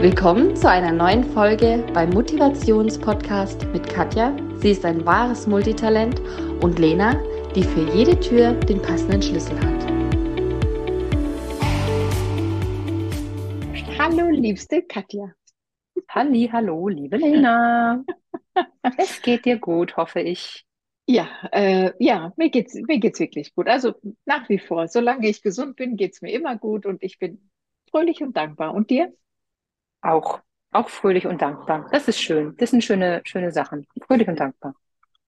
Willkommen zu einer neuen Folge beim Motivationspodcast mit Katja. Sie ist ein wahres Multitalent und Lena, die für jede Tür den passenden Schlüssel hat. Hallo, liebste Katja. Halli, hallo, liebe Lena. es geht dir gut, hoffe ich. Ja, äh, ja, mir geht's, mir geht's wirklich gut. Also nach wie vor, solange ich gesund bin, geht's mir immer gut und ich bin fröhlich und dankbar. Und dir? Auch, auch fröhlich und dankbar. Das ist schön. Das sind schöne, schöne Sachen. Fröhlich und dankbar.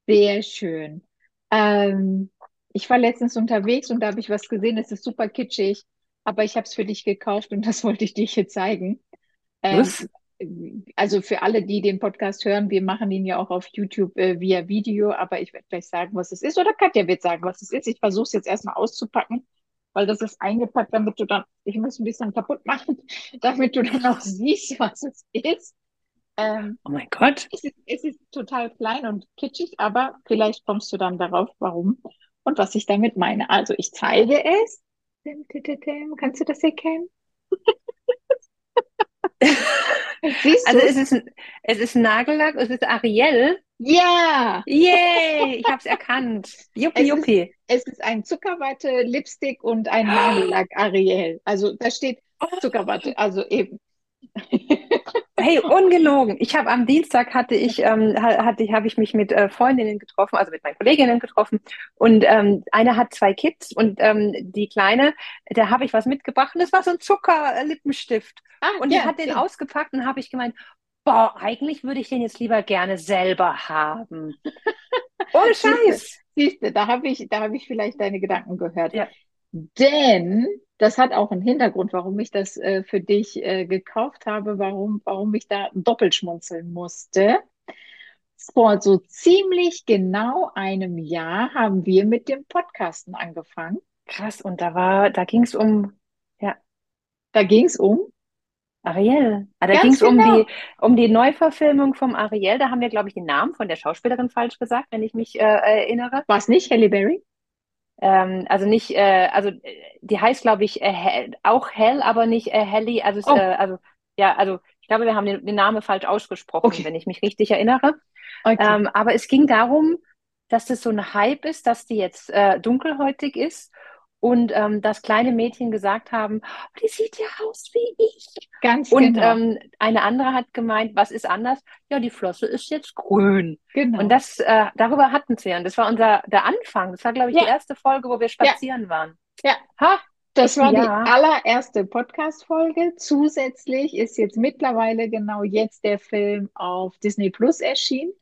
Sehr schön. Ähm, ich war letztens unterwegs und da habe ich was gesehen, es ist super kitschig, aber ich habe es für dich gekauft und das wollte ich dir hier zeigen. Ähm, Was? Also für alle, die den Podcast hören, wir machen ihn ja auch auf YouTube äh, via Video, aber ich werde gleich sagen, was es ist. Oder Katja wird sagen, was es ist. Ich versuche es jetzt erstmal auszupacken, weil das ist eingepackt, damit du dann, ich muss ein bisschen kaputt machen, damit du dann auch siehst, was es ist. Ähm, Oh mein Gott. es ist, es ist total klein und kitschig, aber vielleicht kommst du dann darauf, warum und was ich damit meine. Also ich zeige es. Kannst du das erkennen? Siehst Also du? es ist, ein- es ist Nagellack, es ist Ariel. Ja, Yay, ich habe es erkannt. Juppie, Es ist- juppie. es ist ein Zuckerwatte, Lipstick und ein Nagellack Ariel. Also da steht Zuckerwatte, also eben. Hey, ungelogen. Ich habe am Dienstag hatte ich, ähm, ha- hatte ich, habe ich mich mit äh, Freundinnen getroffen, also mit meinen Kolleginnen getroffen. Und ähm, eine hat zwei Kids und ähm, die Kleine, da habe ich was mitgebracht und das war so ein Zuckerlippenstift. Ah, Und die ja, hat den ja. ausgepackt und habe ich gemeint, boah, eigentlich würde ich den jetzt lieber gerne selber haben. Ohne Scheiß. Siehst du, da habe ich, da habe ich vielleicht deine Gedanken gehört. Ja. Denn das hat auch einen Hintergrund, warum ich das äh, für dich äh, gekauft habe, warum, warum ich da doppelt schmunzeln musste. Vor so ziemlich genau einem Jahr haben wir mit dem Podcasten angefangen. Krass, und da war, da ging es um Da ging es um, Ariel. Ah, da ging es um genau. die, um die Neuverfilmung vom Ariel. Da haben wir, glaube ich, den Namen von der Schauspielerin falsch gesagt, wenn ich mich äh, erinnere. war es nicht Halle Berry? Ähm, also nicht, äh, also äh, die heißt, glaube ich, äh, auch Hell, aber nicht äh, Helly. Also, Oh. äh, also ja, also ich glaube, wir haben den, den Namen falsch ausgesprochen, Okay. wenn ich mich richtig erinnere. Okay. Ähm, aber es ging darum, dass das so ein Hype ist, dass die jetzt äh, dunkelhäutig ist und ähm, dass kleine Mädchen gesagt haben, oh, die sieht ja aus wie ich. Ganz Und genau. ähm, eine andere hat gemeint, was ist anders? Ja, die Flosse ist jetzt grün. genau. Und das, äh, darüber hatten sie. Und das war unser der Anfang. Das war, glaube ich, Ja. die erste Folge, wo wir spazieren waren. Ja. Ha, Das war die Ja. allererste Podcast-Folge. Zusätzlich ist jetzt mittlerweile genau jetzt der Film auf Disney Plus erschienen.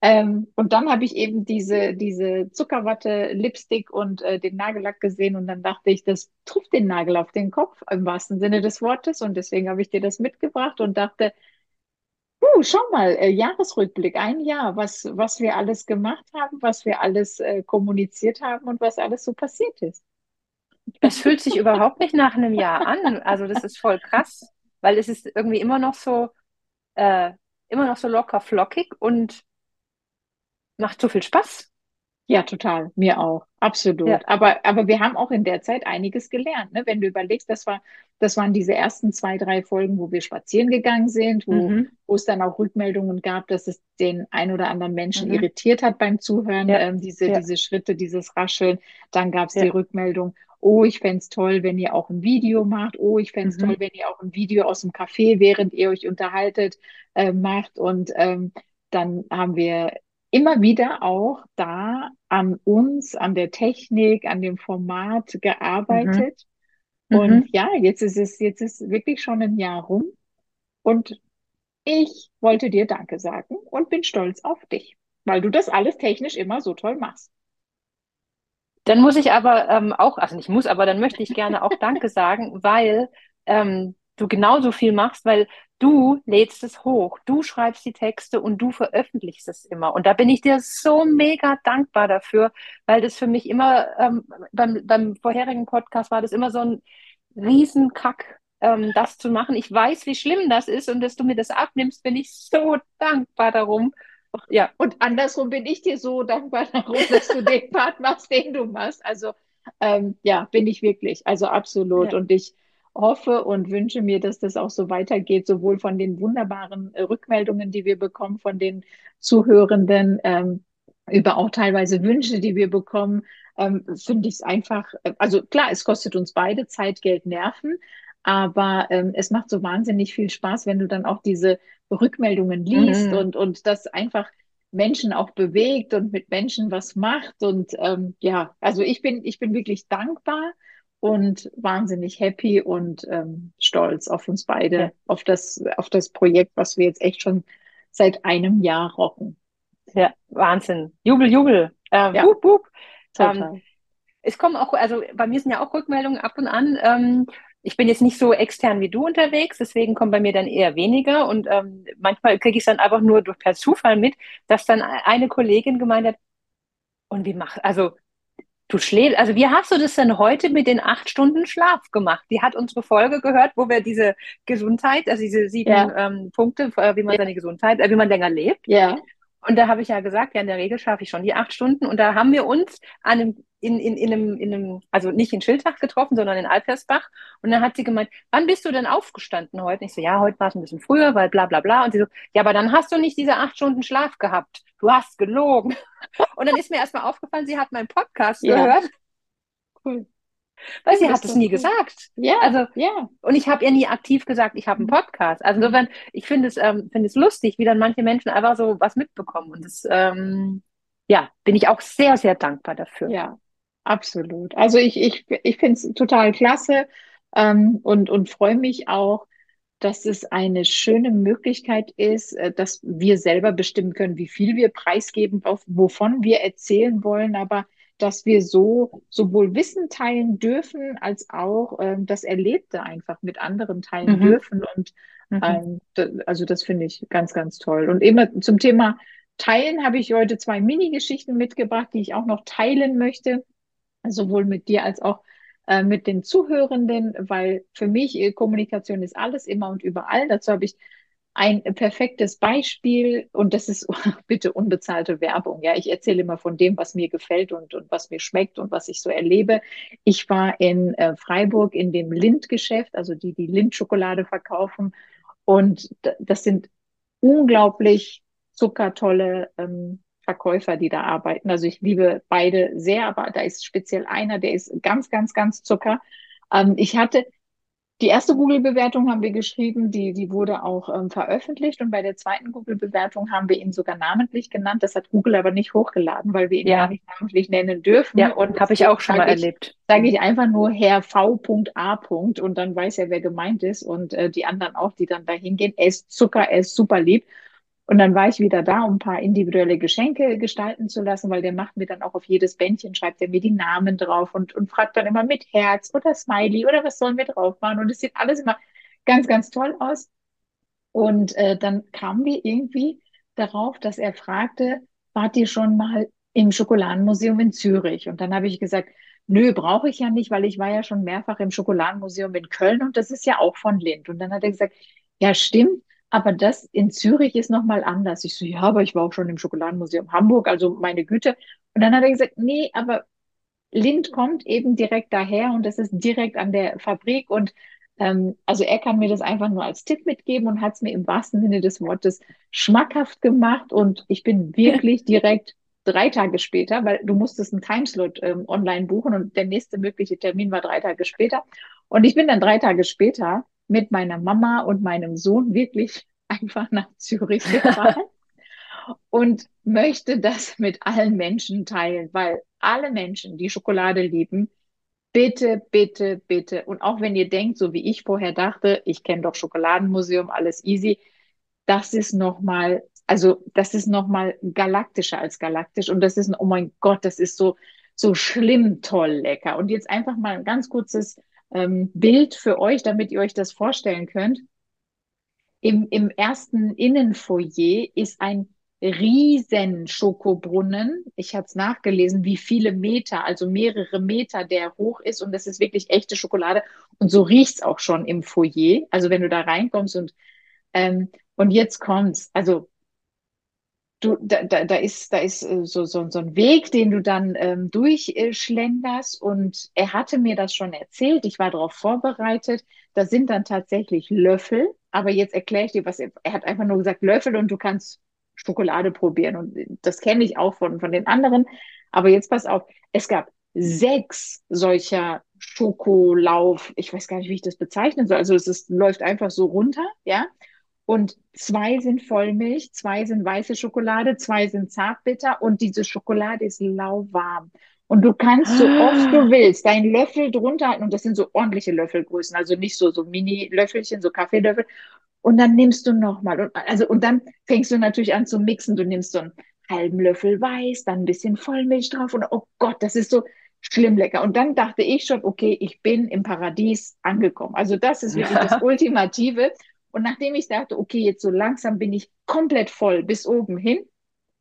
Ähm, und dann habe ich eben diese, diese Zuckerwatte, Lipstick und äh, den Nagellack gesehen und dann dachte ich, das trifft den Nagel auf den Kopf im wahrsten Sinne des Wortes und deswegen habe ich dir das mitgebracht und dachte, uh, schau mal, äh, Jahresrückblick, ein Jahr, was, was wir alles gemacht haben, was wir alles äh, kommuniziert haben und was alles so passiert ist. das fühlt sich überhaupt nicht nach einem Jahr an. Also das ist voll krass, weil es ist irgendwie immer noch so, äh, immer noch so locker flockig und macht so viel Spaß. Ja, total. Mir auch. Absolut. Ja. Aber, aber wir haben auch in der Zeit einiges gelernt, ne? Wenn du überlegst, das war, das waren diese ersten zwei, drei Folgen, wo wir spazieren gegangen sind, wo, Mhm. wo es dann auch Rückmeldungen gab, dass es den ein oder anderen Menschen Mhm. irritiert hat beim Zuhören, Ja. ähm, diese, Ja. diese Schritte, dieses Rascheln. Dann gab es die Rückmeldung, oh, ich fänd's toll, wenn ihr auch ein Video macht. Oh, ich fänd's Mhm. toll, wenn ihr auch ein Video aus dem Café, während ihr euch unterhaltet, äh, macht. Und ähm, dann haben wir immer wieder auch da an uns, an der Technik, an dem Format gearbeitet. Und Mhm. ja, jetzt ist es, jetzt ist wirklich schon ein Jahr rum. Und ich wollte dir Danke sagen und bin stolz auf dich, weil du das alles technisch immer so toll machst. Dann muss ich aber ähm, auch, also nicht muss, aber dann möchte ich gerne auch Danke sagen, weil ähm, du genauso viel machst, weil du lädst es hoch, du schreibst die Texte und du veröffentlichst es immer. Und da bin ich dir so mega dankbar dafür, weil das für mich immer, ähm, beim, beim vorherigen Podcast war das immer so ein Riesenkack, ähm, das zu machen. Ich weiß, wie schlimm das ist und dass du mir das abnimmst, bin ich so dankbar darum. Ja, Und andersrum bin ich dir so dankbar darum, dass du den Part machst, den du machst. Also ähm, ja, bin ich wirklich. Also absolut. Ja. Und ich hoffe und wünsche mir, dass das auch so weitergeht, sowohl von den wunderbaren äh, Rückmeldungen, die wir bekommen von den Zuhörenden, ähm, über auch teilweise Wünsche, die wir bekommen, ähm, finde ich es einfach, äh, also klar, es kostet uns beide Zeit, Geld, Nerven, aber ähm, es macht so wahnsinnig viel Spaß, wenn du dann auch diese Rückmeldungen liest Mhm. und, und das einfach Menschen auch bewegt und mit Menschen was macht. Und ähm, ja, also ich bin, ich bin wirklich dankbar und wahnsinnig happy und ähm, stolz auf uns Ja, beide, auf das, auf das Projekt, was wir jetzt echt schon seit einem Jahr rocken. ja, Wahnsinn. Jubel, Jubel. Äh, Ja, wup, wup. Ähm, es kommen auch, also bei mir sind ja auch Rückmeldungen ab und an. Ähm, ich bin jetzt nicht so extern wie du unterwegs, deswegen kommen bei mir dann eher weniger. Und ähm, manchmal kriege ich es dann einfach nur durch per Zufall mit, dass dann eine Kollegin gemeint hat, und wie mach, also du schläfst, also wie hast du das denn heute mit den acht Stunden Schlaf gemacht? Die hat unsere Folge gehört, wo wir diese Gesundheit, also diese sieben Ja, ähm, Punkte, äh, wie man ja, seine Gesundheit, äh, wie man länger lebt. ja, Und da habe ich ja gesagt, ja, in der Regel schaffe ich schon die acht Stunden. Und da haben wir uns an einem, in, in, in einem, in einem, also nicht in Schiltach getroffen, sondern in Alpersbach. Und dann hat sie gemeint, wann bist du denn aufgestanden heute? Und ich so, ja, heute war es ein bisschen früher, weil bla bla bla. Und sie so, ja, aber dann hast du nicht diese acht Stunden Schlaf gehabt. Du hast gelogen. Und dann ist mir erstmal aufgefallen, sie hat meinen Podcast ja, gehört, cool. weil sie hat es nie cool. gesagt. Ja, Also, ja. und ich habe ihr nie aktiv gesagt, ich habe einen Mhm. Podcast. Also insofern, ich finde es, ähm, finde es lustig, wie dann manche Menschen einfach so was mitbekommen. Und das, ähm, ja, bin ich auch sehr, sehr dankbar dafür. Ja, absolut. Also ich, ich, ich finde es total klasse ähm, und, und freue mich auch, dass es eine schöne Möglichkeit ist, äh, dass wir selber bestimmen können, wie viel wir preisgeben, auf, wovon wir erzählen wollen, aber dass wir so sowohl Wissen teilen dürfen, als auch ähm, das Erlebte einfach mit anderen teilen Mhm. dürfen. Und Mhm. ähm, also das finde ich ganz, ganz toll. Und immer zum Thema Teilen habe ich heute zwei Mini-Geschichten mitgebracht, die ich auch noch teilen möchte sowohl mit dir als auch äh, mit den Zuhörenden, weil für mich äh, Kommunikation ist alles immer und überall. Dazu habe ich ein perfektes Beispiel und das ist bitte unbezahlte Werbung. Ja, ich erzähle immer von dem, was mir gefällt und, und was mir schmeckt und was ich so erlebe. Ich war in äh, Freiburg in dem Lind-Geschäft, also die, die Lind-Schokolade verkaufen und das sind unglaublich zuckertolle ähm, Verkäufer, die da arbeiten. Also ich liebe beide sehr, aber da ist speziell einer, der ist ganz, ganz, ganz Zucker. Ähm, ich hatte die erste Google-Bewertung haben wir geschrieben, die, die wurde auch ähm, veröffentlicht und bei der zweiten Google-Bewertung haben wir ihn sogar namentlich genannt. Das hat Google aber nicht hochgeladen, weil wir ihn gar Ja, nicht namentlich nennen dürfen. ja, Und habe ich auch schon mal ich, erlebt. sage ich einfach nur Herr V.A. und dann weiß er, wer gemeint ist und äh, die anderen auch, die dann da hingehen. Er ist Zucker, er ist super lieb. Und dann war ich wieder da, um ein paar individuelle Geschenke gestalten zu lassen, weil der macht mir dann auch auf jedes Bändchen, schreibt er mir die Namen drauf und, und fragt dann immer mit Herz oder Smiley oder was sollen wir drauf machen. Und es sieht alles immer ganz, ganz toll aus. Und äh, dann kamen wir irgendwie darauf, dass er fragte, wart ihr schon mal im Schokoladenmuseum in Zürich? Und dann habe ich gesagt, nö, brauche ich ja nicht, weil ich war ja schon mehrfach im Schokoladenmuseum in Köln und das ist ja auch von Lind. Und dann hat er gesagt, ja, stimmt, aber das in Zürich ist nochmal anders. Ich so, ja, aber ich war auch schon im Schokoladenmuseum Hamburg, also meine Güte. Und dann hat er gesagt, nee, aber Lind kommt eben direkt daher und das ist direkt an der Fabrik und ähm, also er kann mir das einfach nur als Tipp mitgeben und hat es mir im wahrsten Sinne des Wortes schmackhaft gemacht und ich bin wirklich direkt drei Tage später, weil du musstest einen Timeslot ähm, online buchen und der nächste mögliche Termin war drei Tage später und ich bin dann drei Tage später mit meiner Mama und meinem Sohn wirklich einfach nach Zürich gefahren und möchte das mit allen Menschen teilen, weil alle Menschen, die Schokolade lieben, bitte, bitte, bitte, und auch wenn ihr denkt, so wie ich vorher dachte, ich kenne doch Schokoladenmuseum, alles easy, das ist nochmal, also das ist nochmal galaktischer als galaktisch und das ist, oh mein Gott, das ist so, so schlimm toll lecker. Und jetzt einfach mal ein ganz kurzes ähm, Bild für euch, damit ihr euch das vorstellen könnt. Im, im ersten Innenfoyer ist ein riesen Schokobrunnen. Ich habe es nachgelesen, wie viele Meter, also mehrere Meter der hoch ist. Und das ist wirklich echte Schokolade. Und so riecht's auch schon im Foyer. Also wenn du da reinkommst und, ähm, und jetzt kommt's. Also du, da, da, da ist, da ist äh, so, so, so ein Weg, den du dann ähm, durchschlenderst. Und er hatte mir das schon erzählt. Ich war darauf vorbereitet. Da sind dann tatsächlich Löffel. Aber jetzt erkläre ich dir, was er, er hat einfach nur gesagt, Löffel und du kannst Schokolade probieren. Und das kenne ich auch von, von den anderen. Aber jetzt pass auf, es gab sechs solcher Schokolauf. Ich weiß gar nicht, wie ich das bezeichnen soll. Also es ist, läuft einfach so runter, ja. Und zwei sind Vollmilch, zwei sind weiße Schokolade, zwei sind Zartbitter und diese Schokolade ist lauwarm. Und du kannst so oft du willst deinen Löffel drunter halten und das sind so ordentliche Löffelgrößen, also nicht so so Mini-Löffelchen, so Kaffeelöffel. Und dann nimmst du nochmal und also und dann fängst du natürlich an zu mixen. Du nimmst so einen halben Löffel Weiß, dann ein bisschen Vollmilch drauf und oh Gott, das ist so schlimm lecker. Und dann dachte ich schon, okay, ich bin im Paradies angekommen. Also das ist wirklich das Ultimative. Und nachdem ich dachte, okay, jetzt so langsam bin ich komplett voll bis oben hin,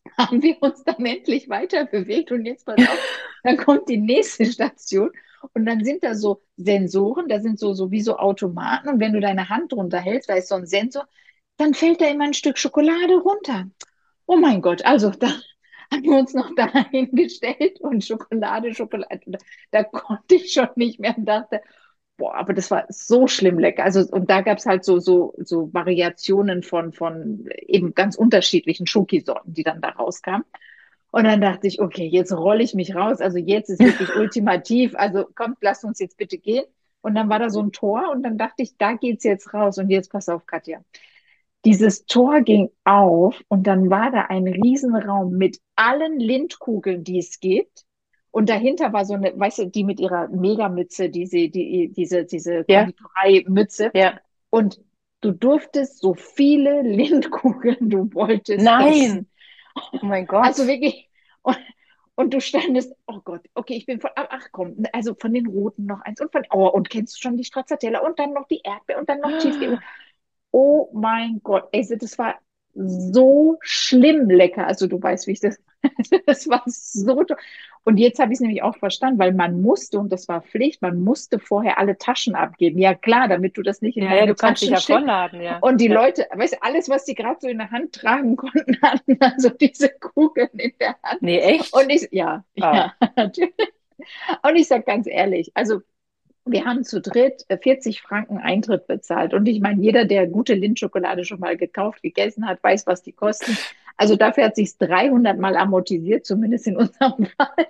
haben wir uns dann endlich weiter bewegt. Und jetzt pass auf, dann kommt die nächste Station. Und dann sind da so Sensoren, da sind so, so wie so Automaten. Und wenn du deine Hand drunter hältst, da ist so ein Sensor, dann fällt da immer ein Stück Schokolade runter. Oh mein Gott, also da haben wir uns noch dahin gestellt und Schokolade, Schokolade. Da konnte ich schon nicht mehr und dachte, boah, aber das war so schlimm lecker. Also, und da gab es halt so, so, so Variationen von, von eben ganz unterschiedlichen Schokisorten, die dann da rauskamen. Und dann dachte ich, okay, jetzt rolle ich mich raus. Also jetzt ist wirklich ultimativ. Also kommt, lasst uns jetzt bitte gehen. Und dann war da so ein Tor und dann dachte ich, da geht's jetzt raus. Und jetzt pass auf, Katja. Dieses Tor ging auf und dann war da ein Riesenraum mit allen Lindkugeln, die es gibt und dahinter war so eine, weißt du, die mit ihrer Megamütze, diese, die, diese, diese. Konditorei-Mütze. Ja. Und du durftest so viele Lindkugeln du wolltest Nein. essen. Oh mein Gott. Also wirklich. Und, und du standest, oh Gott, okay, ich bin von, ach ach, komm, also von den Roten noch eins und von, oh, und kennst du schon die Stracciatella und dann noch die Erdbeer und dann noch Cheesecake. Oh mein Gott, also das war so schlimm lecker. Also du weißt, wie ich das, das war so toll. Und jetzt habe ich es nämlich auch verstanden, weil man musste, und das war Pflicht, man musste vorher alle Taschen abgeben. Ja klar, damit du das nicht in ja, ja, deine du kannst dich ja vollladen, ja. Und die ja. Leute, weißt du, alles, was die gerade so in der Hand tragen konnten, hatten also diese Kugeln in der Hand. Nee, echt? Und ich, ja, Wow. ja, natürlich. Und ich sage ganz ehrlich, also wir haben zu dritt äh, 40 Franken Eintritt bezahlt. Und ich meine, jeder, der gute Lindschokolade schon mal gekauft, gegessen hat, weiß, was die kosten. Also dafür hat sich 300 Mal amortisiert, zumindest in unserem Fall.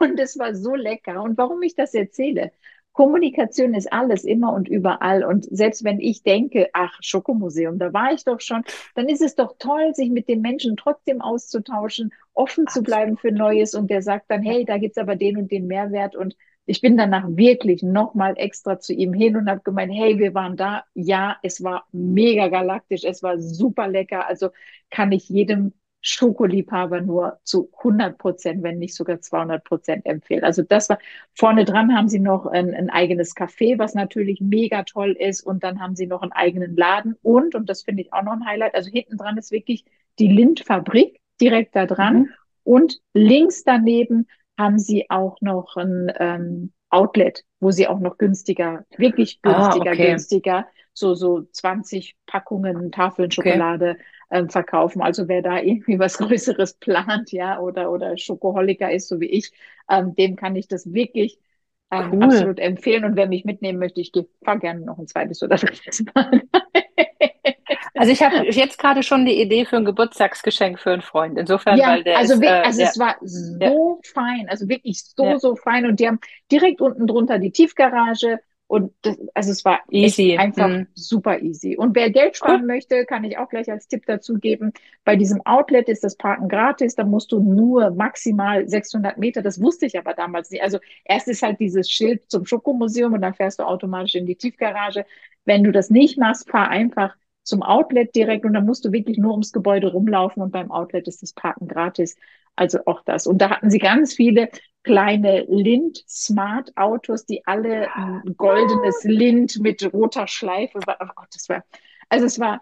Und es war so lecker. Und warum ich das erzähle? Kommunikation ist alles, immer und überall. Und selbst wenn ich denke, ach, Schokomuseum, da war ich doch schon, dann ist es doch toll, sich mit den Menschen trotzdem auszutauschen, offen zu bleiben für Neues. Und der sagt dann, hey, da gibt's aber den und den Mehrwert. Und ich bin danach wirklich nochmal extra zu ihm hin und habe gemeint, hey, wir waren da. Ja, es war mega galaktisch, es war super lecker. Also kann ich jedem Schokoliebhaber nur zu 100 Prozent, wenn nicht sogar 200 Prozent empfehlen. Also das war, vorne dran haben sie noch ein, ein eigenes Café, was natürlich mega toll ist. Und dann haben sie noch einen eigenen Laden. Und, und das finde ich auch noch ein Highlight, also hinten dran ist wirklich die Lindfabrik direkt da dran. Mhm. Und links daneben haben sie auch noch ein ähm, Outlet, wo sie auch noch günstiger, wirklich Ah, günstiger, okay. günstiger, so, so 20 Packungen Tafeln Schokolade ähm, verkaufen. Also wer da irgendwie was Größeres plant, ja, oder, oder Schokoholiker ist, so wie ich, ähm, dem kann ich das wirklich ähm, Cool. absolut empfehlen. Und wer mich mitnehmen möchte, ich fahre gerne noch ein zweites oder drittes Mal. Also ich habe jetzt gerade schon die Idee für ein Geburtstagsgeschenk für einen Freund. Insofern, Ja, weil der also, ist, äh, also ja. es war so fein, also wirklich so, Ja. so fein. Und die haben direkt unten drunter die Tiefgarage. Und das, also es war Easy. einfach Mhm. super easy. Und wer Geld sparen möchte, kann ich auch gleich als Tipp dazu geben. Bei diesem Outlet ist das Parken gratis. Da musst du nur maximal 600 Meter. Das wusste ich aber damals nicht. Also erst ist halt dieses Schild zum Schokomuseum und dann fährst du automatisch in die Tiefgarage. Wenn du das nicht machst, fahr einfach zum Outlet direkt und dann musst du wirklich nur ums Gebäude rumlaufen und beim Outlet ist das Parken gratis. Also auch das. Und da hatten sie ganz viele kleine Lind Smart Autos, die alle ein goldenes Lind mit roter Schleife. war- Oh Gott, das war, also es war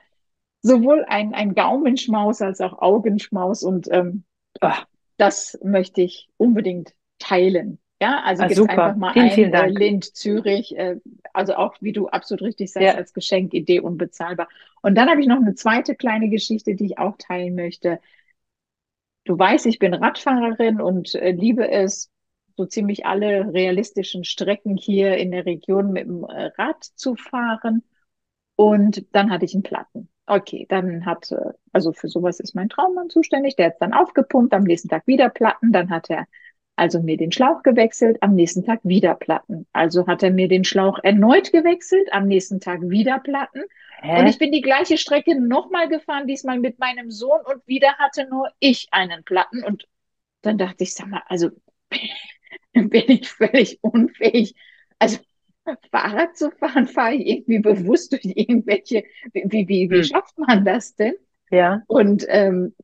sowohl ein, ein Gaumenschmaus als auch Augenschmaus und ähm, Ah. das möchte ich unbedingt teilen. Ja, also Ah, super. einfach mal Vielen, ein, vielen äh, Dank. Lind, Zürich, äh, also auch, wie du absolut richtig sagst, Ja. als Geschenkidee unbezahlbar. Und dann habe ich noch eine zweite kleine Geschichte, die ich auch teilen möchte. Du weißt, ich bin Radfahrerin und äh, liebe es, so ziemlich alle realistischen Strecken hier in der Region mit dem äh, Rad zu fahren. Und dann hatte ich einen Platten. Okay, dann hat, äh, also für sowas ist mein Traummann zuständig. Der hat dann aufgepumpt, am nächsten Tag wieder Platten. Dann hat er also mir den Schlauch gewechselt, am nächsten Tag wieder Platten. Also hat er mir den Schlauch erneut gewechselt, am nächsten Tag wieder Platten. Und Hä? ich bin die gleiche Strecke nochmal gefahren, diesmal mit meinem Sohn und wieder hatte nur ich einen Platten. Und dann dachte ich, sag mal, also bin ich völlig unfähig. Also Fahrrad zu fahren, fahre ich irgendwie bewusst durch irgendwelche, wie, wie, wie, wie Hm. schafft man das denn? Ja. Und ähm,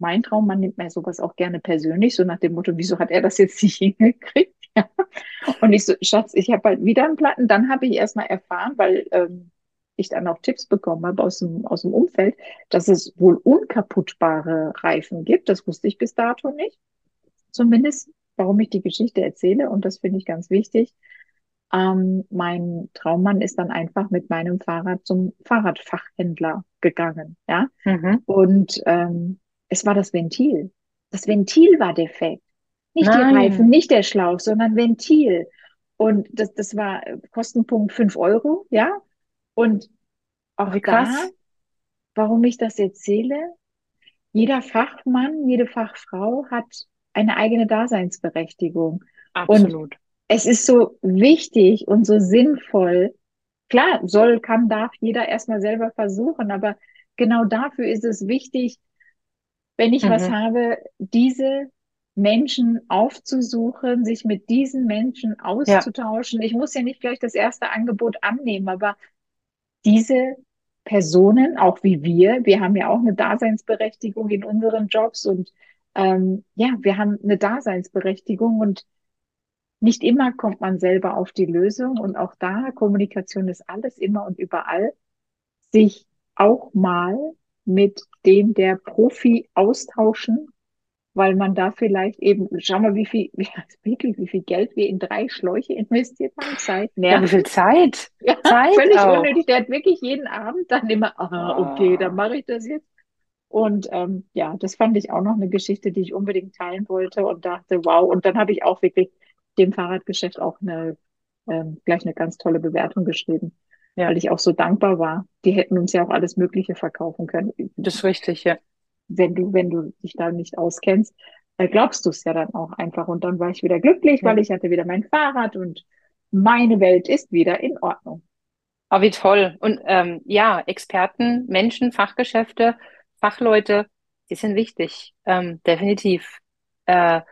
mein Traummann nimmt mir sowas auch gerne persönlich, so nach dem Motto, wieso hat er das jetzt nicht hingekriegt? Ja. Und ich so, Schatz, ich habe bald wieder einen Platten. Dann habe ich erstmal erfahren, weil ähm, ich dann auch Tipps bekommen habe aus dem, aus dem Umfeld, dass es wohl unkaputtbare Reifen gibt. Das wusste ich bis dato nicht. Zumindest, warum ich die Geschichte erzähle. Und das finde ich ganz wichtig. Ähm, mein Traummann ist dann einfach mit meinem Fahrrad zum Fahrradfachhändler gegangen. Ja. Mhm. Und ähm, es war das Ventil. Das Ventil war defekt. Nicht die Nein. Reifen, nicht der Schlauch, sondern Ventil. Und das, das war äh, Kostenpunkt fünf Euro, ja. Und auch Wie da, krass. warum ich das erzähle, jeder Fachmann, jede Fachfrau hat eine eigene Daseinsberechtigung. Absolut. Es ist so wichtig und so sinnvoll. Klar, soll, kann, darf jeder erstmal selber versuchen, aber genau dafür ist es wichtig, wenn ich was Mhm. habe, diese Menschen aufzusuchen, sich mit diesen Menschen auszutauschen. Ich muss ja nicht gleich das erste Angebot annehmen, aber diese Personen, auch wie wir, wir haben ja auch eine Daseinsberechtigung in unseren Jobs und ähm, ja, wir haben eine Daseinsberechtigung und nicht immer kommt man selber auf die Lösung und auch da, Kommunikation ist alles immer und überall, sich auch mal mit dem der Profi austauschen, weil man da vielleicht eben, schau mal, wie viel, wie, wirklich, wie viel Geld wir in drei Schläuche investiert haben, Zeit, Ja, wie viel Zeit? Ja, Zeit völlig auch. unnötig. Der hat wirklich jeden Abend dann immer, ah, okay, dann mache ich das jetzt. Und ähm, ja, das fand ich auch noch eine Geschichte, die ich unbedingt teilen wollte und dachte, wow. Und dann habe ich auch wirklich dem Fahrradgeschäft auch eine ähm, gleich eine ganz tolle Bewertung geschrieben, Ja. weil ich auch so dankbar war. Die hätten uns ja auch alles Mögliche verkaufen können. Das ist richtig, ja. Wenn du, wenn du dich da nicht auskennst, äh, glaubst du es ja dann auch einfach. Und dann war ich wieder glücklich, Ja. weil ich hatte wieder mein Fahrrad und meine Welt ist wieder in Ordnung. Aber wie toll. Und ähm, ja, Experten, Menschen, Fachgeschäfte, Fachleute, die sind wichtig, ähm, definitiv. Äh,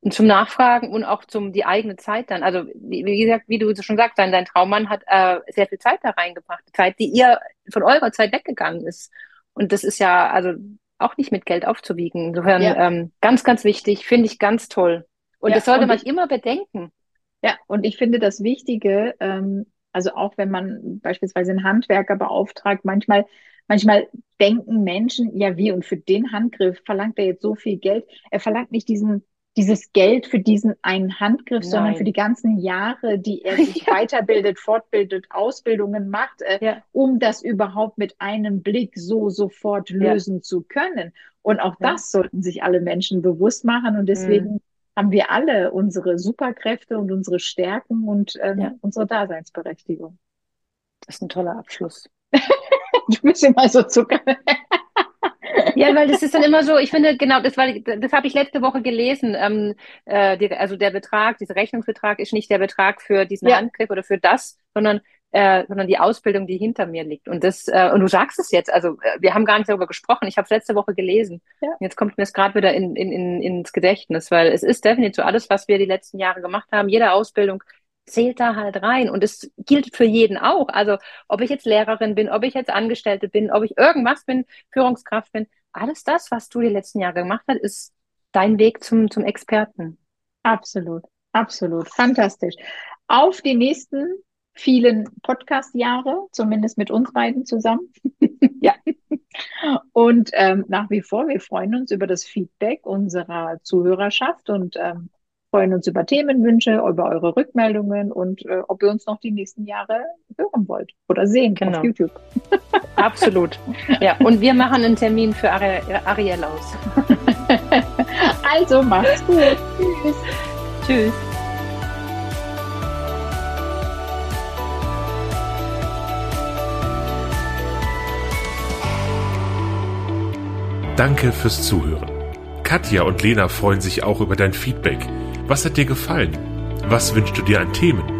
und zum Nachfragen und auch zum die eigene Zeit dann. Also wie, wie gesagt, wie du schon sagst, dein, dein Traummann hat äh, sehr viel Zeit da reingebracht, Zeit, die ihr von eurer Zeit weggegangen ist. Und das ist ja also auch nicht mit Geld aufzuwiegen. Insofern Ja. ähm, ganz, ganz wichtig, finde ich ganz toll. Und Ja, das sollte und man ich- immer bedenken. Ja, und ich finde das Wichtige, ähm, also auch wenn man beispielsweise einen Handwerker beauftragt, manchmal, manchmal denken Menschen, ja wie, und für den Handgriff verlangt er jetzt so viel Geld. Er verlangt nicht diesen, dieses Geld für diesen einen Handgriff, sondern Nein. für die ganzen Jahre, die er sich weiterbildet, fortbildet, Ausbildungen macht, äh, Ja. um das überhaupt mit einem Blick so sofort Ja. lösen zu können. Und auch Ja. das sollten sich alle Menschen bewusst machen. Und deswegen haben wir alle unsere Superkräfte und unsere Stärken und ähm, Ja. unsere Daseinsberechtigung. Das ist ein toller Abschluss. Du bist immer so Zucker. Ja, weil das ist dann immer so, ich finde, genau, das war, das habe ich letzte Woche gelesen. Ähm, äh, die, also der Betrag, dieser Rechnungsbetrag ist nicht der Betrag für diesen Ja. Handgriff oder für das, sondern, äh, sondern die Ausbildung, die hinter mir liegt. Und das, äh, und du sagst es jetzt, also äh, wir haben gar nicht darüber gesprochen. Ich habe es letzte Woche gelesen. Ja. Jetzt kommt mir es gerade wieder in, in, in, ins Gedächtnis, weil es ist definitiv so alles, was wir die letzten Jahre gemacht haben, jede Ausbildung zählt da halt rein. Und es gilt für jeden auch. Also ob ich jetzt Lehrerin bin, ob ich jetzt Angestellte bin, ob ich irgendwas bin, Führungskraft bin, alles das, was du die letzten Jahre gemacht hast, ist dein Weg zum, zum Experten. Absolut, absolut. Fantastisch. Auf die nächsten vielen Podcast-Jahre, zumindest mit uns beiden zusammen. Ja. Und ähm, nach wie vor, wir freuen uns über das Feedback unserer Zuhörerschaft und ähm, freuen uns über Themenwünsche, über eure Rückmeldungen und äh, ob ihr uns noch die nächsten Jahre hören wollt oder sehen genau. auf YouTube. Absolut. Ja, und wir machen einen Termin für Ari Ariel aus. also macht's gut. Tschüss. Tschüss. Danke fürs Zuhören. Katja und Lena freuen sich auch über dein Feedback. Was hat dir gefallen? Was wünschst du dir an Themen?